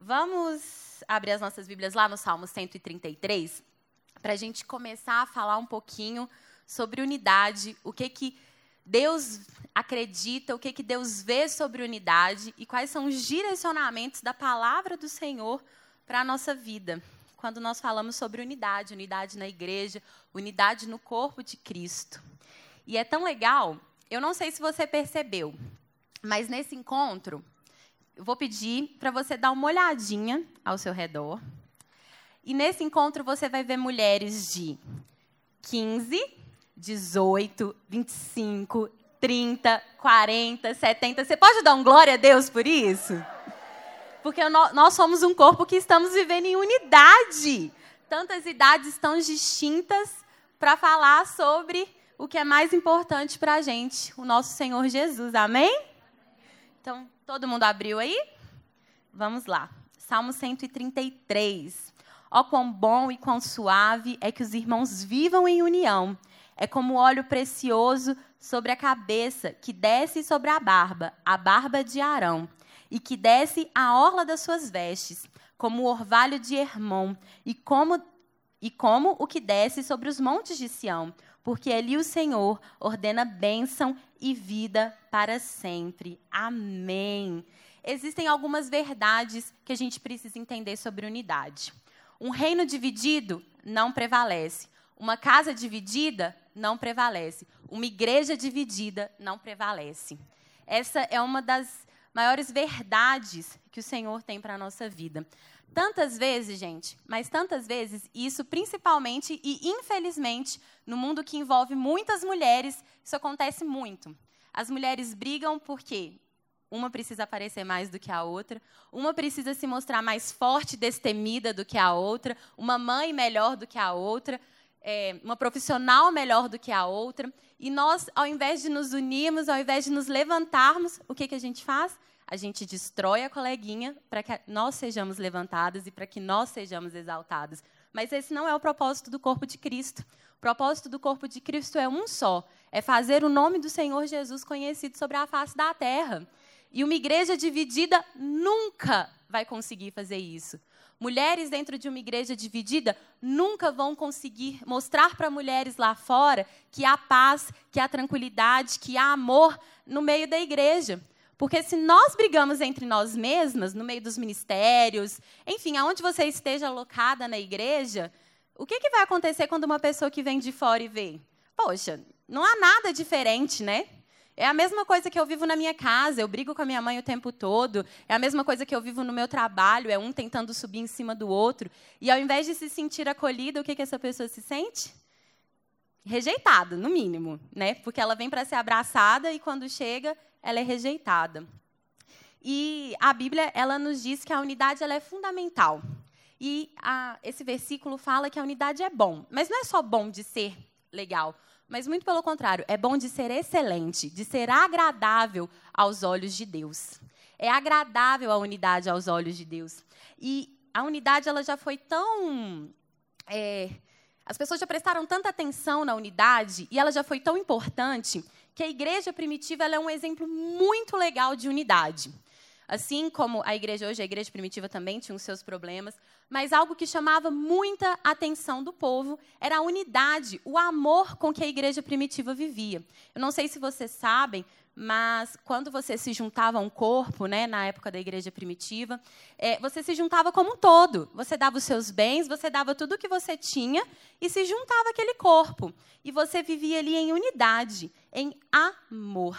Vamos abrir as nossas Bíblias lá no Salmo 133, para a gente começar a falar um pouquinho sobre unidade, o que que Deus acredita, o que que Deus vê sobre unidade e quais são os direcionamentos da palavra do Senhor para a nossa vida. Quando nós falamos sobre unidade, unidade na igreja, unidade no corpo de Cristo. E é tão legal, eu não sei se você percebeu, mas nesse encontro, eu vou pedir para você dar uma olhadinha ao seu redor. E nesse encontro você vai ver mulheres de 15, 18, 25, 30, 40, 70. Você pode dar um glória a Deus por isso? Porque nós somos um corpo que estamos vivendo em unidade. Tantas idades tão distintas para falar sobre o que é mais importante para a gente, o nosso Senhor Jesus. Amém? Então, Todo mundo abriu aí? Vamos lá. Salmo 133. Ó quão bom e quão suave é que os irmãos vivam em união. É como óleo precioso sobre a cabeça, que desce sobre a barba, a barba de Arão, e que desce a orla das suas vestes, como o orvalho de Hermon, e como e como o que desce sobre os montes de Sião, porque ali o Senhor ordena bênção e vida para sempre. Amém. Existem algumas verdades que a gente precisa entender sobre unidade. Um reino dividido não prevalece. Uma casa dividida não prevalece. Uma igreja dividida não prevalece. Essa é uma das maiores verdades que o Senhor tem para a nossa vida. Tantas vezes, gente, mas tantas vezes, isso principalmente e infelizmente, no mundo que envolve muitas mulheres, isso acontece muito. As mulheres brigam porque uma precisa aparecer mais do que a outra, uma precisa se mostrar mais forte, destemida do que a outra, uma mãe melhor do que a outra, é, uma profissional melhor do que a outra. E nós, ao invés de nos unirmos, ao invés de nos levantarmos, o que, que a gente faz? A gente destrói a coleguinha para que nós sejamos levantados e para que nós sejamos exaltados. Mas esse não é o propósito do corpo de Cristo. O propósito do corpo de Cristo é um só: é fazer o nome do Senhor Jesus conhecido sobre a face da terra. E uma igreja dividida nunca vai conseguir fazer isso. Mulheres dentro de uma igreja dividida nunca vão conseguir mostrar para mulheres lá fora que há paz, que há tranquilidade, que há amor no meio da igreja. Porque se nós brigamos entre nós mesmas, no meio dos ministérios, enfim, aonde você esteja alocada na igreja, o que, que vai acontecer quando uma pessoa que vem de fora e vê? Poxa, não há nada diferente, né? É a mesma coisa que eu vivo na minha casa, eu brigo com a minha mãe o tempo todo. É a mesma coisa que eu vivo no meu trabalho, é um tentando subir em cima do outro. E ao invés de se sentir acolhida, o que, que essa pessoa se sente? Rejeitada, no mínimo, né? Porque ela vem para ser abraçada e quando chega, ela é rejeitada. E a Bíblia ela nos diz que a unidade ela é fundamental. E a, esse versículo fala que a unidade é bom. Mas não é só bom de ser legal, mas muito pelo contrário, é bom de ser excelente, de ser agradável aos olhos de Deus. É agradável a unidade aos olhos de Deus. E a unidade ela já foi tão. É, as pessoas já prestaram tanta atenção na unidade e ela já foi tão importante que a igreja primitiva é um exemplo muito legal de unidade. Assim como a igreja hoje, a igreja primitiva também tinha os seus problemas, mas algo que chamava muita atenção do povo era a unidade, o amor com que a igreja primitiva vivia. Eu não sei se vocês sabem, mas quando você se juntava a um corpo, né, na época da igreja primitiva, é, você se juntava como um todo. Você dava os seus bens, você dava tudo o que você tinha e se juntava aquele corpo. E você vivia ali em unidade, em amor.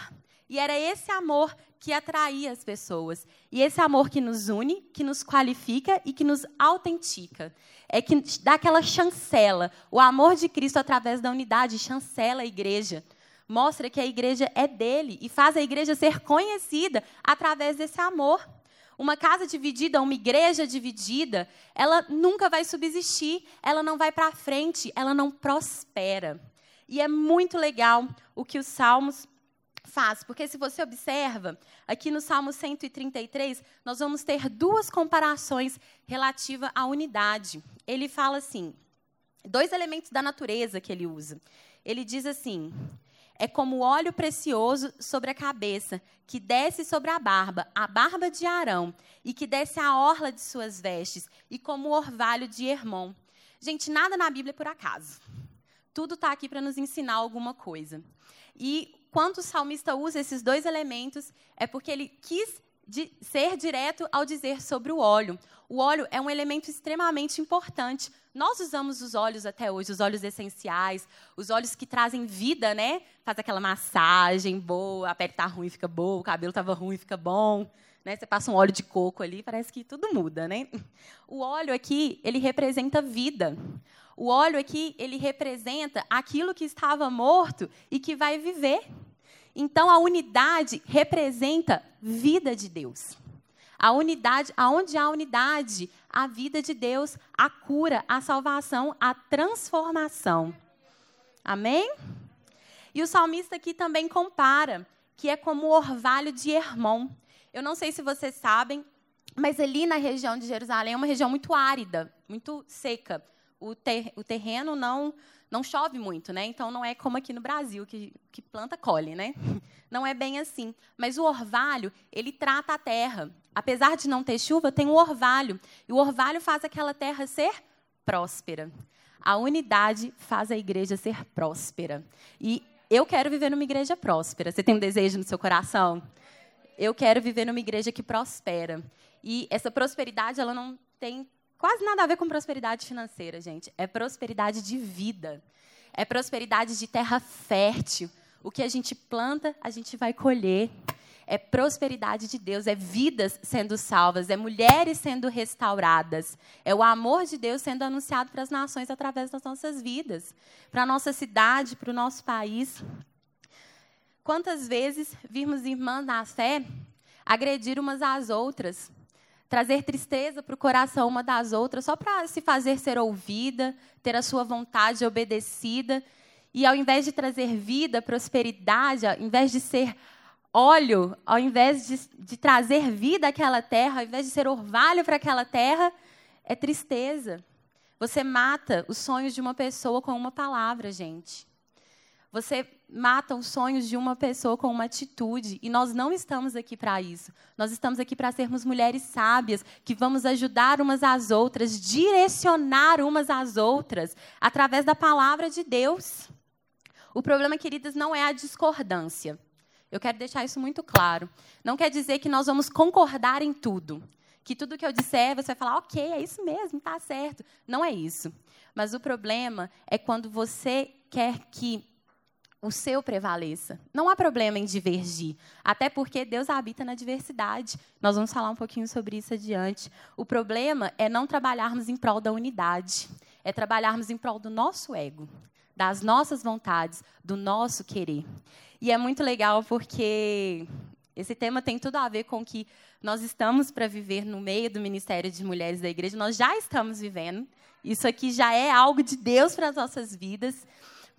E era esse amor que atraía as pessoas. E esse amor que nos une, que nos qualifica e que nos autentica. É que dá aquela chancela. O amor de Cristo através da unidade chancela a igreja mostra que a igreja é dele e faz a igreja ser conhecida através desse amor. Uma casa dividida, uma igreja dividida, ela nunca vai subsistir, ela não vai para frente, ela não prospera. E é muito legal o que os Salmos faz, porque se você observa, aqui no Salmo 133, nós vamos ter duas comparações relativas à unidade. Ele fala assim, dois elementos da natureza que ele usa. Ele diz assim: é como óleo precioso sobre a cabeça, que desce sobre a barba, a barba de Arão, e que desce a orla de suas vestes, e como o orvalho de Hermon. Gente, nada na Bíblia é por acaso. Tudo está aqui para nos ensinar alguma coisa. E quando o salmista usa esses dois elementos, é porque ele quis ser direto ao dizer sobre o óleo. O óleo é um elemento extremamente importante. Nós usamos os óleos até hoje, os óleos essenciais, os óleos que trazem vida, né? Faz aquela massagem boa, a pele está ruim, fica boa, o cabelo estava ruim, fica bom. Né? Você passa um óleo de coco ali, parece que tudo muda, né? O óleo aqui, ele representa vida. O óleo aqui, ele representa aquilo que estava morto e que vai viver. Então a unidade representa vida de Deus. A unidade, aonde há unidade, a vida de Deus, a cura, a salvação, a transformação. Amém? E o salmista aqui também compara que é como o orvalho de Hermon. Eu não sei se vocês sabem, mas ali na região de Jerusalém é uma região muito árida, muito seca. O, ter, o terreno não não chove muito, né? Então não é como aqui no Brasil que, que planta colhe, né? Não é bem assim. Mas o orvalho ele trata a terra. Apesar de não ter chuva, tem o orvalho e o orvalho faz aquela terra ser próspera. A unidade faz a igreja ser próspera. E eu quero viver numa igreja próspera. Você tem um desejo no seu coração? Eu quero viver numa igreja que prospera. E essa prosperidade, ela não tem quase nada a ver com prosperidade financeira, gente. É prosperidade de vida. É prosperidade de terra fértil. O que a gente planta, a gente vai colher. É prosperidade de Deus, é vidas sendo salvas, é mulheres sendo restauradas, é o amor de Deus sendo anunciado para as nações através das nossas vidas, para a nossa cidade, para o nosso país. Quantas vezes vimos irmãs na fé agredir umas às outras, trazer tristeza para o coração uma das outras, só para se fazer ser ouvida, ter a sua vontade obedecida. E ao invés de trazer vida, prosperidade, ao invés de ser óleo, ao invés de, de trazer vida àquela terra, ao invés de ser orvalho para aquela terra, é tristeza. Você mata os sonhos de uma pessoa com uma palavra, gente. Você mata os sonhos de uma pessoa com uma atitude. E nós não estamos aqui para isso. Nós estamos aqui para sermos mulheres sábias, que vamos ajudar umas às outras, direcionar umas às outras, através da palavra de Deus. O problema, queridas, não é a discordância. Eu quero deixar isso muito claro. Não quer dizer que nós vamos concordar em tudo. Que tudo que eu disser, você vai falar, ok, é isso mesmo, está certo. Não é isso. Mas o problema é quando você quer que o seu prevaleça. Não há problema em divergir, até porque Deus habita na diversidade. Nós vamos falar um pouquinho sobre isso adiante. O problema é não trabalharmos em prol da unidade, é trabalharmos em prol do nosso ego, das nossas vontades, do nosso querer. E é muito legal porque esse tema tem tudo a ver com que nós estamos para viver no meio do Ministério de Mulheres da Igreja. Nós já estamos vivendo. Isso aqui já é algo de Deus para as nossas vidas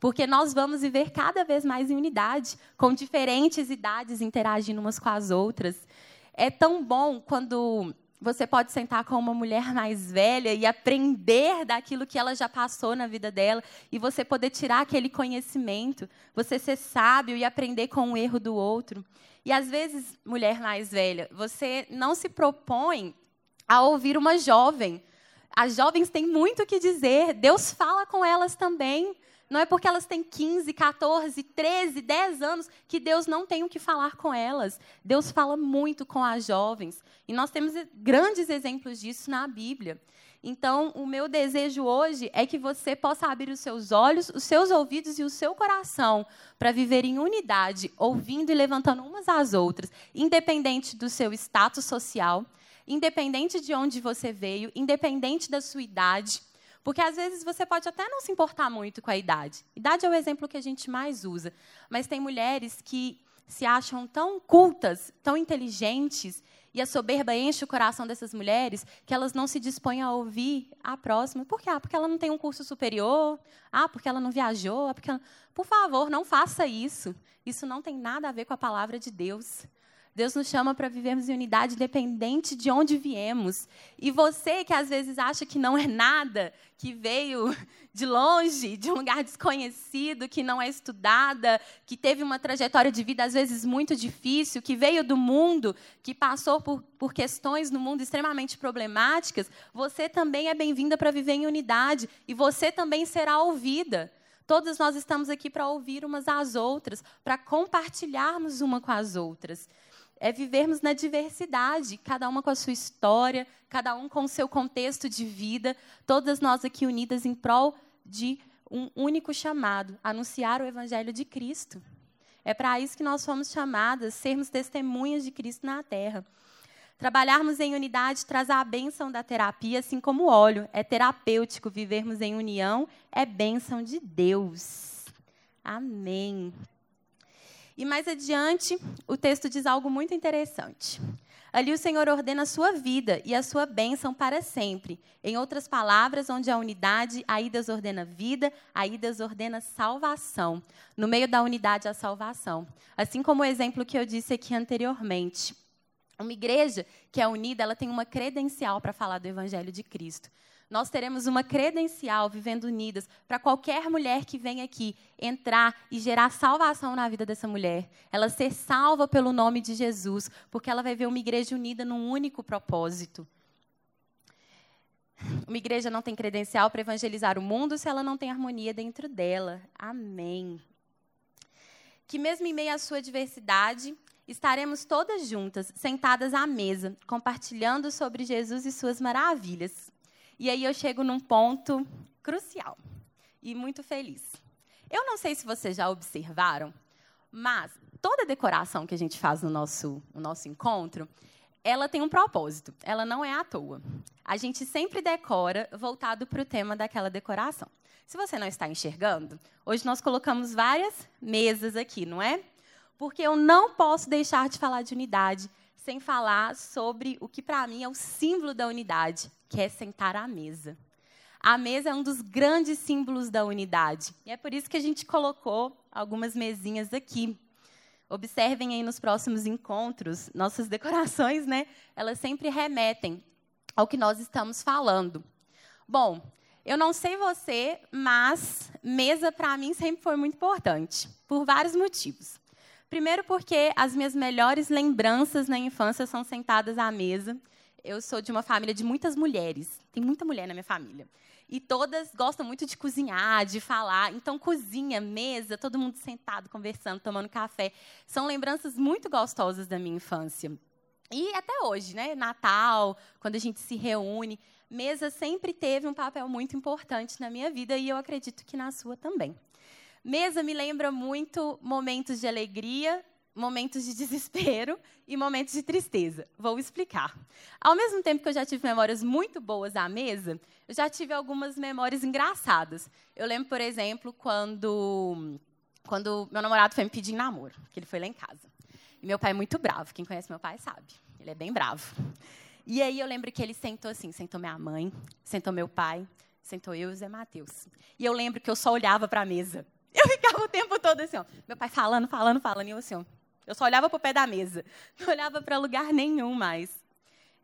porque nós vamos viver cada vez mais em unidade, com diferentes idades interagindo umas com as outras. É tão bom quando você pode sentar com uma mulher mais velha e aprender daquilo que ela já passou na vida dela e você poder tirar aquele conhecimento, você ser sábio e aprender com o erro do outro. E às vezes, mulher mais velha, você não se propõe a ouvir uma jovem. As jovens têm muito o que dizer, Deus fala com elas também. Não é porque elas têm 15, 14, 13, 10 anos que Deus não tem o que falar com elas. Deus fala muito com as jovens. E nós temos grandes exemplos disso na Bíblia. Então, o meu desejo hoje é que você possa abrir os seus olhos, os seus ouvidos e o seu coração para viver em unidade, ouvindo e levantando umas às outras, independente do seu status social, independente de onde você veio, independente da sua idade. Porque às vezes você pode até não se importar muito com a idade. Idade é o exemplo que a gente mais usa. Mas tem mulheres que se acham tão cultas, tão inteligentes, e a soberba enche o coração dessas mulheres que elas não se dispõem a ouvir a próxima. Por quê? Ah, porque ela não tem um curso superior. Ah, porque ela não viajou. Ah, porque ela... Por favor, não faça isso. Isso não tem nada a ver com a palavra de Deus. Deus nos chama para vivermos em unidade independente de onde viemos. E você que às vezes acha que não é nada, que veio de longe, de um lugar desconhecido, que não é estudada, que teve uma trajetória de vida às vezes muito difícil, que veio do mundo, que passou por, por questões no mundo extremamente problemáticas, você também é bem-vinda para viver em unidade e você também será ouvida. Todas nós estamos aqui para ouvir umas às outras, para compartilharmos uma com as outras é vivermos na diversidade, cada uma com a sua história, cada um com o seu contexto de vida, todas nós aqui unidas em prol de um único chamado, anunciar o evangelho de Cristo. É para isso que nós fomos chamadas, sermos testemunhas de Cristo na terra. Trabalharmos em unidade traz a bênção da terapia, assim como o óleo. É terapêutico vivermos em união, é bênção de Deus. Amém. E mais adiante, o texto diz algo muito interessante. Ali o Senhor ordena a sua vida e a sua bênção para sempre. Em outras palavras, onde há unidade, aí Deus ordena vida, aí Deus ordena salvação. No meio da unidade, a salvação. Assim como o exemplo que eu disse aqui anteriormente. Uma igreja que é unida, ela tem uma credencial para falar do Evangelho de Cristo nós teremos uma credencial vivendo unidas para qualquer mulher que venha aqui entrar e gerar salvação na vida dessa mulher. Ela ser salva pelo nome de Jesus, porque ela vai ver uma igreja unida num único propósito. Uma igreja não tem credencial para evangelizar o mundo se ela não tem harmonia dentro dela. Amém. Que mesmo em meio à sua diversidade, estaremos todas juntas, sentadas à mesa, compartilhando sobre Jesus e suas maravilhas. E aí eu chego num ponto crucial e muito feliz. Eu não sei se vocês já observaram, mas toda decoração que a gente faz no nosso, no nosso encontro, ela tem um propósito, ela não é à toa. A gente sempre decora voltado para o tema daquela decoração. Se você não está enxergando, hoje nós colocamos várias mesas aqui, não é? Porque eu não posso deixar de falar de unidade sem falar sobre o que para mim é o símbolo da unidade, que é sentar à mesa. A mesa é um dos grandes símbolos da unidade. E é por isso que a gente colocou algumas mesinhas aqui. Observem aí nos próximos encontros, nossas decorações, né? Elas sempre remetem ao que nós estamos falando. Bom, eu não sei você, mas mesa para mim sempre foi muito importante, por vários motivos. Primeiro, porque as minhas melhores lembranças na infância são sentadas à mesa. Eu sou de uma família de muitas mulheres. Tem muita mulher na minha família. E todas gostam muito de cozinhar, de falar. Então, cozinha, mesa, todo mundo sentado, conversando, tomando café. São lembranças muito gostosas da minha infância. E até hoje, né? Natal, quando a gente se reúne, mesa sempre teve um papel muito importante na minha vida e eu acredito que na sua também. Mesa me lembra muito momentos de alegria, momentos de desespero e momentos de tristeza. Vou explicar. Ao mesmo tempo que eu já tive memórias muito boas à mesa, eu já tive algumas memórias engraçadas. Eu lembro, por exemplo, quando, quando meu namorado foi me pedir namoro, que ele foi lá em casa. E meu pai é muito bravo. Quem conhece meu pai sabe. Ele é bem bravo. E aí eu lembro que ele sentou assim, sentou minha mãe, sentou meu pai, sentou eu e o Zé Matheus. E eu lembro que eu só olhava para a mesa. Eu ficava o tempo todo assim, ó, meu pai falando, falando, falando, e eu assim, ó, eu só olhava para o pé da mesa, não olhava para lugar nenhum mais.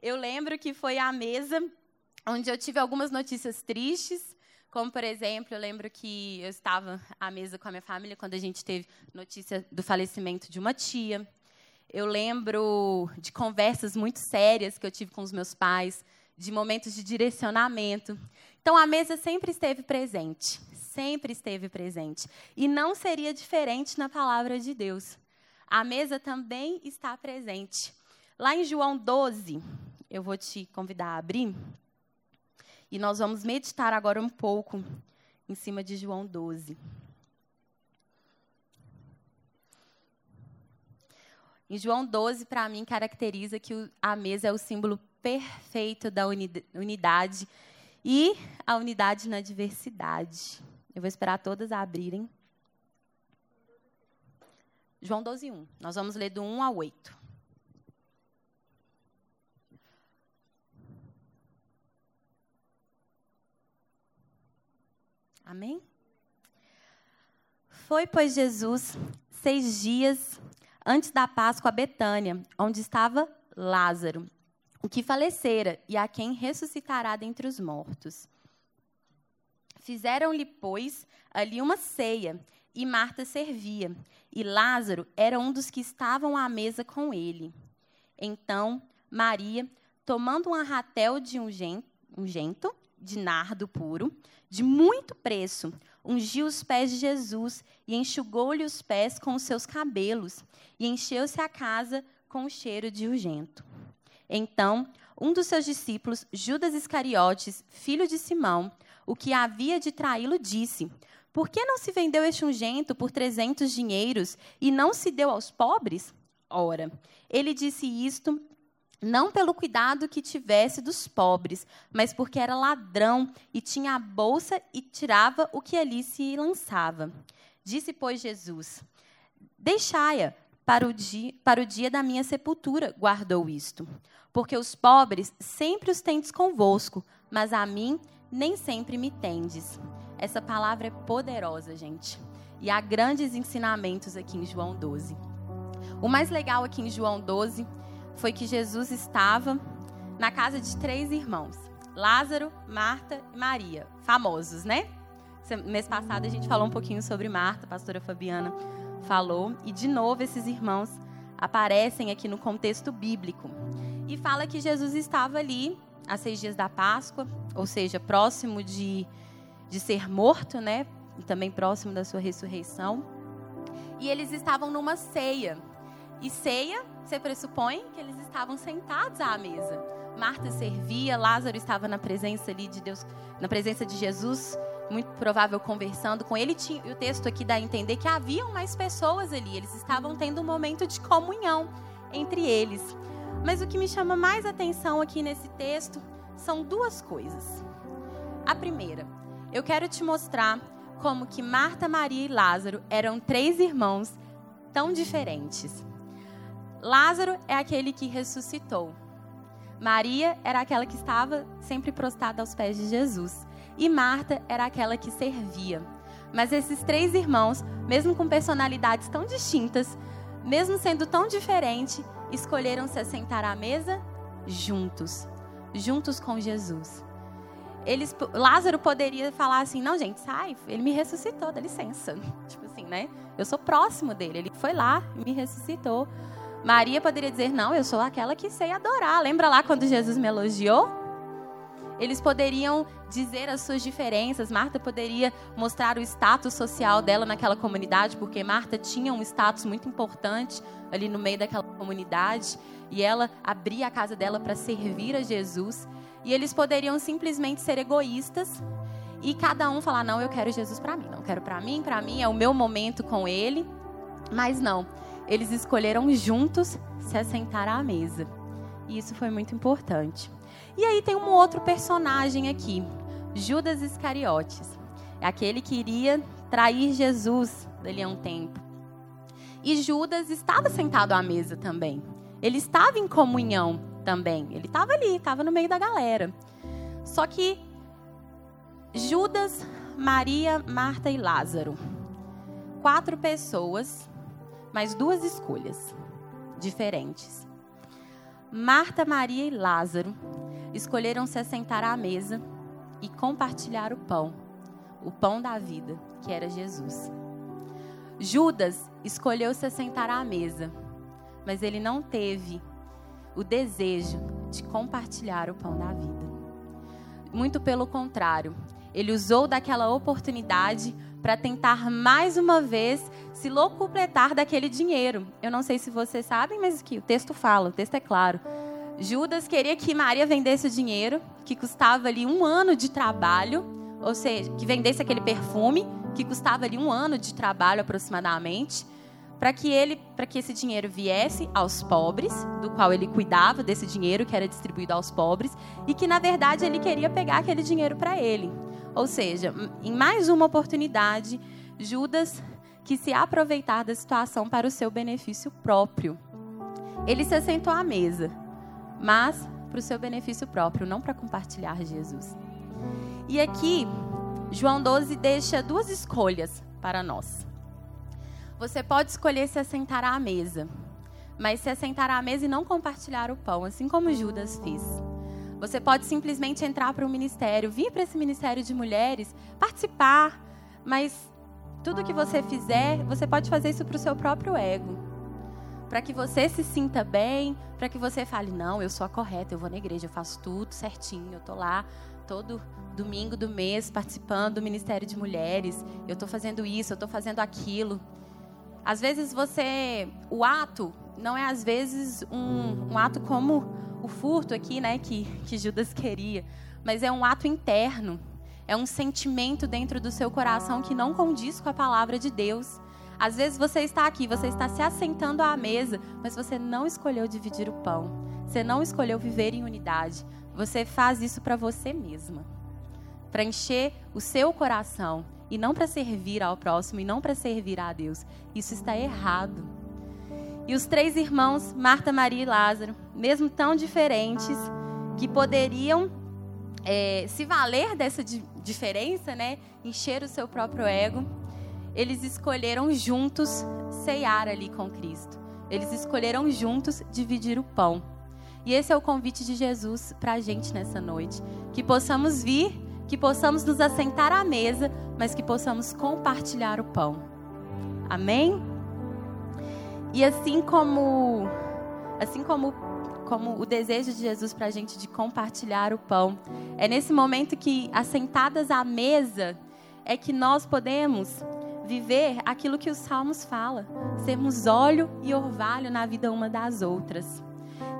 Eu lembro que foi a mesa onde eu tive algumas notícias tristes, como, por exemplo, eu lembro que eu estava à mesa com a minha família quando a gente teve notícia do falecimento de uma tia. Eu lembro de conversas muito sérias que eu tive com os meus pais, de momentos de direcionamento. Então, a mesa sempre esteve presente, sempre esteve presente. E não seria diferente na palavra de Deus. A mesa também está presente. Lá em João 12, eu vou te convidar a abrir. E nós vamos meditar agora um pouco em cima de João 12. Em João 12, para mim, caracteriza que a mesa é o símbolo perfeito da unidade e a unidade na diversidade. Eu vou esperar todas abrirem. João 12, 1. Nós vamos ler do 1 ao 8. Amém? Foi, pois, Jesus seis dias antes da Páscoa a Betânia, onde estava Lázaro, o que falecera e a quem ressuscitará dentre os mortos. Fizeram-lhe, pois, ali uma ceia, e Marta servia, e Lázaro era um dos que estavam à mesa com ele. Então, Maria, tomando um arratel de ungento, de nardo puro, de muito preço, ungiu os pés de Jesus e enxugou-lhe os pés com os seus cabelos, e encheu-se a casa com o cheiro de ungento. Então, um dos seus discípulos, Judas Iscariotes, filho de Simão, o que havia de traí-lo, disse: Por que não se vendeu este ungento por trezentos dinheiros e não se deu aos pobres? Ora, ele disse isto não pelo cuidado que tivesse dos pobres, mas porque era ladrão e tinha a bolsa e tirava o que ali se lançava. Disse, pois, Jesus: Deixai-a para o dia, para o dia da minha sepultura, guardou isto. Porque os pobres sempre os tendes convosco, mas a mim nem sempre me tendes. Essa palavra é poderosa, gente. E há grandes ensinamentos aqui em João 12. O mais legal aqui em João 12 foi que Jesus estava na casa de três irmãos: Lázaro, Marta e Maria. Famosos, né? Mês passado a gente falou um pouquinho sobre Marta, a pastora Fabiana falou, e de novo esses irmãos aparecem aqui no contexto bíblico. E fala que Jesus estava ali há seis dias da Páscoa, ou seja, próximo de, de ser morto, né? E também próximo da sua ressurreição. E eles estavam numa ceia. E ceia, você pressupõe que eles estavam sentados à mesa. Marta servia, Lázaro estava na presença ali de Deus, na presença de Jesus muito provável conversando com ele. O texto aqui dá a entender que haviam mais pessoas ali. Eles estavam tendo um momento de comunhão entre eles. Mas o que me chama mais atenção aqui nesse texto são duas coisas. A primeira, eu quero te mostrar como que Marta, Maria e Lázaro eram três irmãos tão diferentes. Lázaro é aquele que ressuscitou. Maria era aquela que estava sempre prostrada aos pés de Jesus e Marta era aquela que servia. Mas esses três irmãos, mesmo com personalidades tão distintas, mesmo sendo tão diferentes, escolheram se assentar à mesa juntos, juntos com Jesus. Eles, Lázaro poderia falar assim: não, gente, sai, ele me ressuscitou, dá licença. Tipo assim, né? Eu sou próximo dele, ele foi lá e me ressuscitou. Maria poderia dizer: não, eu sou aquela que sei adorar. Lembra lá quando Jesus me elogiou? Eles poderiam dizer as suas diferenças. Marta poderia mostrar o status social dela naquela comunidade, porque Marta tinha um status muito importante ali no meio daquela comunidade. E ela abria a casa dela para servir a Jesus. E eles poderiam simplesmente ser egoístas e cada um falar: não, eu quero Jesus para mim, não quero para mim, para mim é o meu momento com Ele. Mas não, eles escolheram juntos se assentar à mesa. E isso foi muito importante. E aí tem um outro personagem aqui, Judas Iscariotes. É aquele que iria trair Jesus dali a um tempo. E Judas estava sentado à mesa também. Ele estava em comunhão também. Ele estava ali, estava no meio da galera. Só que Judas, Maria, Marta e Lázaro. Quatro pessoas, mas duas escolhas diferentes. Marta, Maria e Lázaro escolheram se assentar à mesa e compartilhar o pão, o pão da vida, que era Jesus. Judas escolheu se assentar à mesa, mas ele não teve o desejo de compartilhar o pão da vida. Muito pelo contrário, ele usou daquela oportunidade para tentar mais uma vez se locupletar daquele dinheiro. Eu não sei se vocês sabem, mas aqui o texto fala, o texto é claro. Judas queria que Maria vendesse o dinheiro, que custava ali um ano de trabalho, ou seja, que vendesse aquele perfume, que custava ali um ano de trabalho aproximadamente, para que ele, para que esse dinheiro viesse aos pobres, do qual ele cuidava desse dinheiro que era distribuído aos pobres, e que na verdade ele queria pegar aquele dinheiro para ele. Ou seja, em mais uma oportunidade, Judas quis se aproveitar da situação para o seu benefício próprio. Ele se assentou à mesa mas para o seu benefício próprio, não para compartilhar Jesus. E aqui, João 12 deixa duas escolhas para nós. Você pode escolher se assentar à mesa, mas se assentar à mesa e não compartilhar o pão, assim como Judas fez. Você pode simplesmente entrar para o ministério, vir para esse ministério de mulheres, participar, mas tudo que você fizer, você pode fazer isso para o seu próprio ego. Para que você se sinta bem, para que você fale: não, eu sou a correta, eu vou na igreja, eu faço tudo certinho, eu estou lá todo domingo do mês participando do Ministério de Mulheres, eu estou fazendo isso, eu estou fazendo aquilo. Às vezes você, o ato não é às vezes um, um ato como o furto aqui, né, que, que Judas queria, mas é um ato interno, é um sentimento dentro do seu coração que não condiz com a palavra de Deus. Às vezes você está aqui, você está se assentando à mesa, mas você não escolheu dividir o pão. Você não escolheu viver em unidade. Você faz isso para você mesma. Para encher o seu coração e não para servir ao próximo e não para servir a Deus. Isso está errado. E os três irmãos, Marta, Maria e Lázaro, mesmo tão diferentes, que poderiam é, se valer dessa di diferença, né, encher o seu próprio ego, eles escolheram juntos ceiar ali com Cristo. Eles escolheram juntos dividir o pão. E esse é o convite de Jesus para a gente nessa noite. Que possamos vir, que possamos nos assentar à mesa, mas que possamos compartilhar o pão. Amém? E assim como, assim como, como o desejo de Jesus para a gente de compartilhar o pão, é nesse momento que, assentadas à mesa, é que nós podemos viver aquilo que os Salmos fala, sermos óleo e orvalho na vida uma das outras.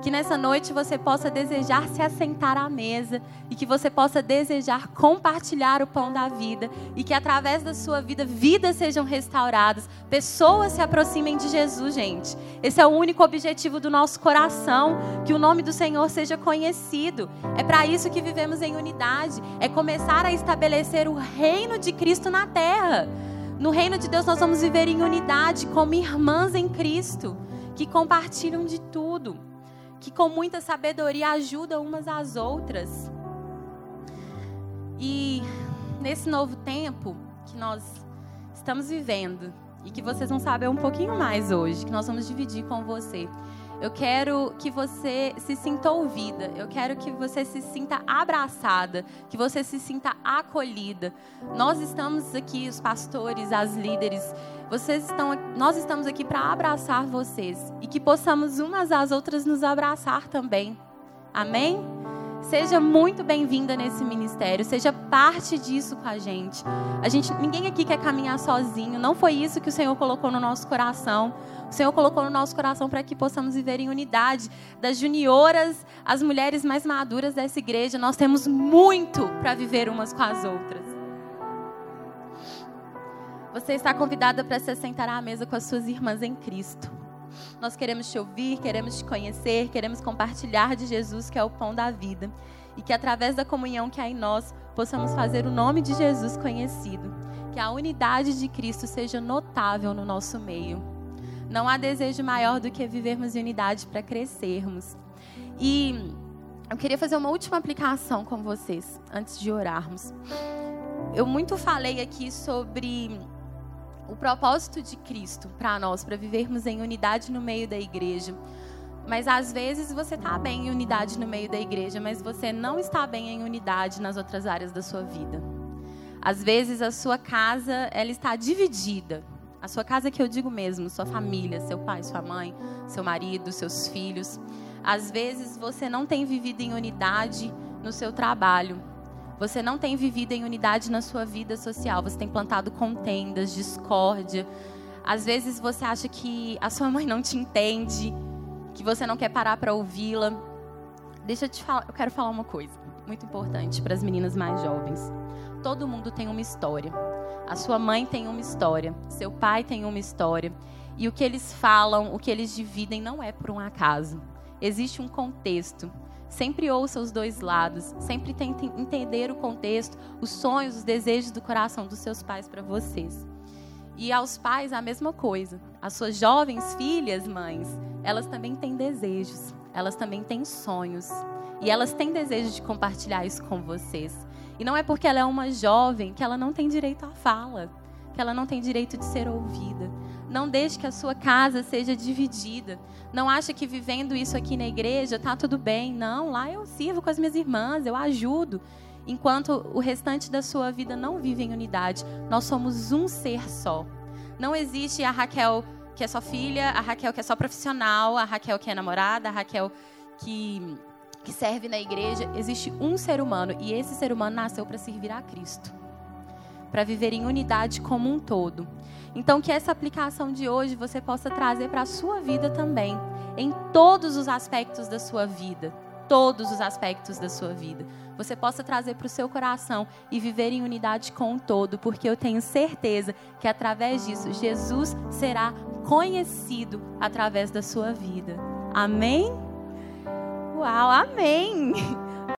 Que nessa noite você possa desejar se assentar à mesa e que você possa desejar compartilhar o pão da vida e que através da sua vida vidas sejam restauradas, pessoas se aproximem de Jesus, gente. Esse é o único objetivo do nosso coração, que o nome do Senhor seja conhecido. É para isso que vivemos em unidade, é começar a estabelecer o reino de Cristo na terra. No reino de Deus nós vamos viver em unidade como irmãs em Cristo, que compartilham de tudo que com muita sabedoria ajudam umas às outras. E nesse novo tempo que nós estamos vivendo e que vocês vão saber um pouquinho mais hoje, que nós vamos dividir com você. Eu quero que você se sinta ouvida, eu quero que você se sinta abraçada, que você se sinta acolhida. Nós estamos aqui, os pastores, as líderes, vocês estão, nós estamos aqui para abraçar vocês e que possamos umas às outras nos abraçar também. Amém? Seja muito bem-vinda nesse ministério, seja parte disso com a gente. A gente, ninguém aqui quer caminhar sozinho. Não foi isso que o Senhor colocou no nosso coração. O Senhor colocou no nosso coração para que possamos viver em unidade. Das junioras às mulheres mais maduras dessa igreja, nós temos muito para viver umas com as outras. Você está convidada para se sentar à mesa com as suas irmãs em Cristo. Nós queremos te ouvir, queremos te conhecer, queremos compartilhar de Jesus, que é o pão da vida. E que através da comunhão que há em nós, possamos fazer o nome de Jesus conhecido. Que a unidade de Cristo seja notável no nosso meio. Não há desejo maior do que vivermos em unidade para crescermos. E eu queria fazer uma última aplicação com vocês, antes de orarmos. Eu muito falei aqui sobre o propósito de Cristo para nós, para vivermos em unidade no meio da igreja. Mas às vezes você está bem em unidade no meio da igreja, mas você não está bem em unidade nas outras áreas da sua vida. Às vezes a sua casa ela está dividida. A sua casa que eu digo mesmo, sua família, seu pai, sua mãe, seu marido, seus filhos. Às vezes você não tem vivido em unidade no seu trabalho. Você não tem vivido em unidade na sua vida social. Você tem plantado contendas, discórdia. Às vezes você acha que a sua mãe não te entende, que você não quer parar para ouvi-la. Deixa eu te falar, eu quero falar uma coisa muito importante para as meninas mais jovens. Todo mundo tem uma história. A sua mãe tem uma história, seu pai tem uma história. E o que eles falam, o que eles dividem não é por um acaso. Existe um contexto. Sempre ouça os dois lados, sempre tente entender o contexto, os sonhos, os desejos do coração dos seus pais para vocês. E aos pais a mesma coisa. As suas jovens filhas, mães, elas também têm desejos, elas também têm sonhos. E elas têm desejo de compartilhar isso com vocês. E não é porque ela é uma jovem que ela não tem direito à fala, que ela não tem direito de ser ouvida. Não deixe que a sua casa seja dividida. Não acha que vivendo isso aqui na igreja tá tudo bem. Não, lá eu sirvo com as minhas irmãs, eu ajudo. Enquanto o restante da sua vida não vive em unidade. Nós somos um ser só. Não existe a Raquel que é só filha, a Raquel que é só profissional, a Raquel que é namorada, a Raquel que, que serve na igreja. Existe um ser humano e esse ser humano nasceu para servir a Cristo, para viver em unidade como um todo. Então, que essa aplicação de hoje você possa trazer para a sua vida também, em todos os aspectos da sua vida. Todos os aspectos da sua vida. Você possa trazer para o seu coração e viver em unidade com o todo, porque eu tenho certeza que através disso Jesus será conhecido através da sua vida. Amém? Uau, amém!